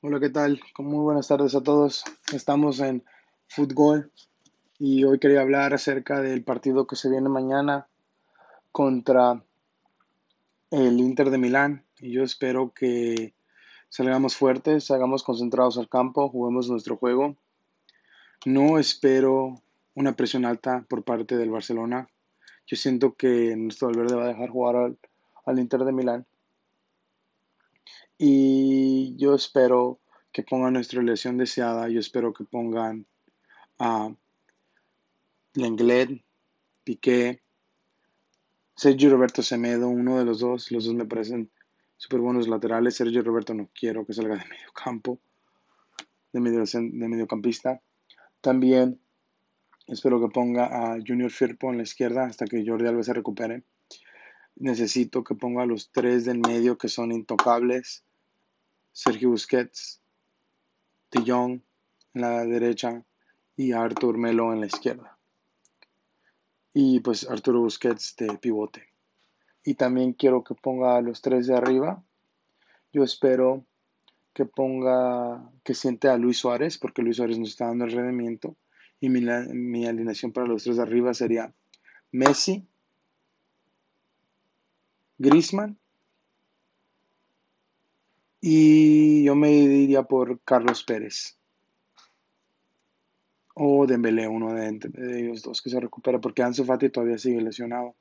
Hola, ¿qué tal? Muy buenas tardes a todos. Estamos en fútbol y hoy quería hablar acerca del partido que se viene mañana contra el Inter de Milán. Y yo espero que salgamos fuertes, salgamos concentrados al campo, juguemos nuestro juego. No espero una presión alta por parte del Barcelona. Yo siento que nuestro Valverde va a dejar jugar al, al Inter de Milán. Y yo espero que pongan nuestra elección deseada. Yo espero que pongan a Lenglet, Piqué, Sergio Roberto Semedo, uno de los dos. Los dos me parecen súper buenos laterales. Sergio Roberto no quiero que salga de medio campo, de, medio, de mediocampista. También espero que ponga a Junior Firpo en la izquierda hasta que Jordi Alba se recupere. Necesito que ponga a los tres del medio que son intocables. Sergio Busquets, De Jong en la derecha y Artur Melo en la izquierda. Y pues Arturo Busquets de pivote. Y también quiero que ponga a los tres de arriba. Yo espero que ponga, que siente a Luis Suárez, porque Luis Suárez nos está dando el rendimiento. Y mi, mi alineación para los tres de arriba sería Messi, Griezmann y yo me diría por Carlos Pérez. O Dembélé, uno de, de ellos dos que se recupera, porque Ansu Fati todavía sigue lesionado.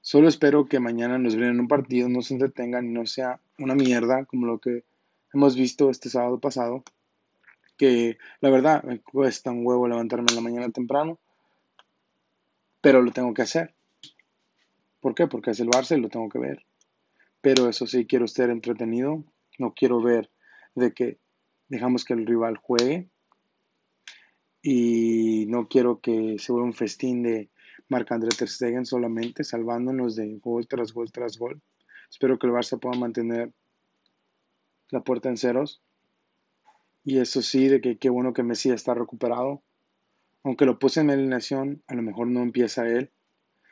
Solo espero que mañana nos en un partido, no se entretengan y no sea una mierda como lo que hemos visto este sábado pasado. Que la verdad me cuesta un huevo levantarme en la mañana temprano, pero lo tengo que hacer. ¿Por qué? Porque es el Barça y lo tengo que ver. Pero eso sí, quiero estar entretenido. No quiero ver de que dejamos que el rival juegue. Y no quiero que se vuelva un festín de Marc-André Ter Stegen solamente, salvándonos de gol tras gol tras gol. Espero que el Barça pueda mantener la puerta en ceros. Y eso sí, de que qué bueno que Messi está recuperado. Aunque lo puse en alineación, a lo mejor no empieza él.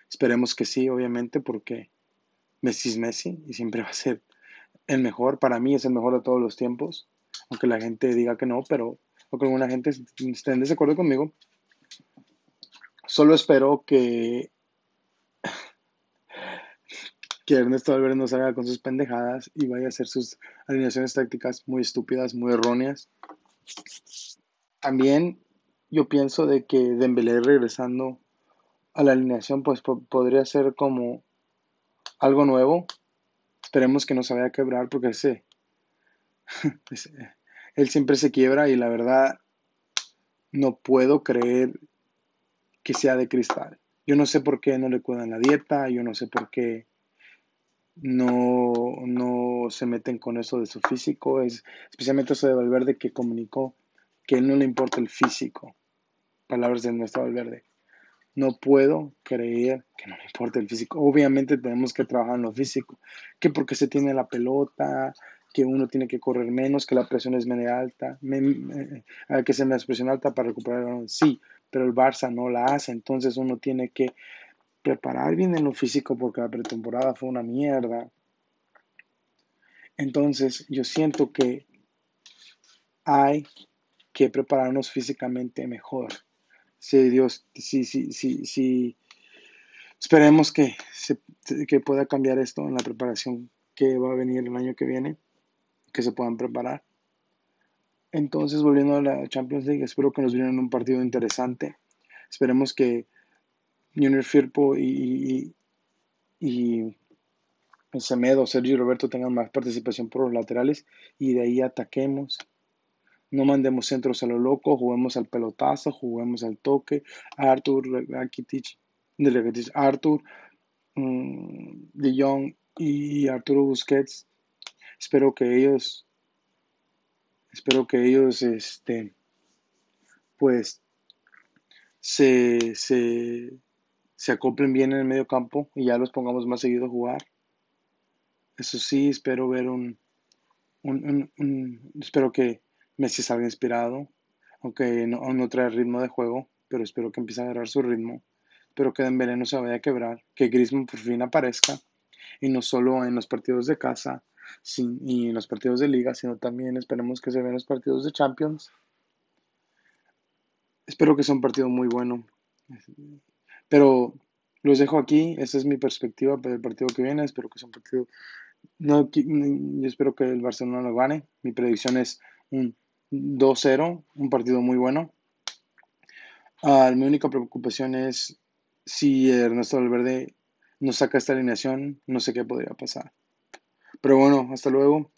Esperemos que sí, obviamente, porque Messi es Messi y siempre va a ser el mejor. Para mí es el mejor de todos los tiempos. Aunque la gente diga que no, pero aunque alguna gente esté en desacuerdo conmigo. Solo espero que, que Ernesto Valverde no salga con sus pendejadas y vaya a hacer sus alineaciones tácticas muy estúpidas, muy erróneas. También yo pienso de que Dembélé regresando a la alineación pues podría ser como algo nuevo. Esperemos que no se vaya a quebrar porque ese, él siempre se quiebra y la verdad no puedo creer que sea de cristal. Yo no sé por qué no le cuidan la dieta, yo no sé por qué no, no se meten con eso de su físico, es, especialmente eso de Valverde que comunicó que él no le importa el físico. Palabras de nuestro Valverde. No puedo creer que no me importa el físico. Obviamente tenemos que trabajar en lo físico. Que porque se tiene la pelota, que uno tiene que correr menos, que la presión es media alta, que se me presión alta para recuperar. Sí, pero el Barça no la hace. Entonces uno tiene que preparar bien en lo físico porque la pretemporada fue una mierda. Entonces yo siento que hay que prepararnos físicamente mejor si Dios, si, si, si, si esperemos que, que pueda cambiar esto en la preparación que va a venir el año que viene, que se puedan preparar. Entonces, volviendo a la Champions League, espero que nos vienen un partido interesante. Esperemos que Junior Firpo y, y, y Semedo, Sergio y Roberto tengan más participación por los laterales y de ahí ataquemos no mandemos centros a lo loco, juguemos al pelotazo, juguemos al toque. Arthur, Rakitic, Arthur, Jong y Arturo Busquets. Espero que ellos, espero que ellos, este, pues, se, se, se acoplen bien en el medio campo y ya los pongamos más seguido a jugar. Eso sí, espero ver un, un, un espero que Messi salga inspirado, aunque no, trae ritmo de juego, pero espero que empiece a agarrar su ritmo. Espero que Dembélé no se vaya a quebrar, que Griezmann por fin aparezca y no solo en los partidos de casa, y en los partidos de liga, sino también esperemos que se vean los partidos de Champions. Espero que sea un partido muy bueno. Pero los dejo aquí. Esa es mi perspectiva del partido que viene. Espero que sea un partido. No, yo espero que el Barcelona lo gane. Mi predicción es un 2-0, un partido muy bueno. Ah, mi única preocupación es si Ernesto Valverde nos saca esta alineación, no sé qué podría pasar. Pero bueno, hasta luego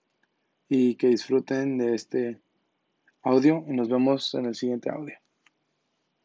y que disfruten de este audio y nos vemos en el siguiente audio.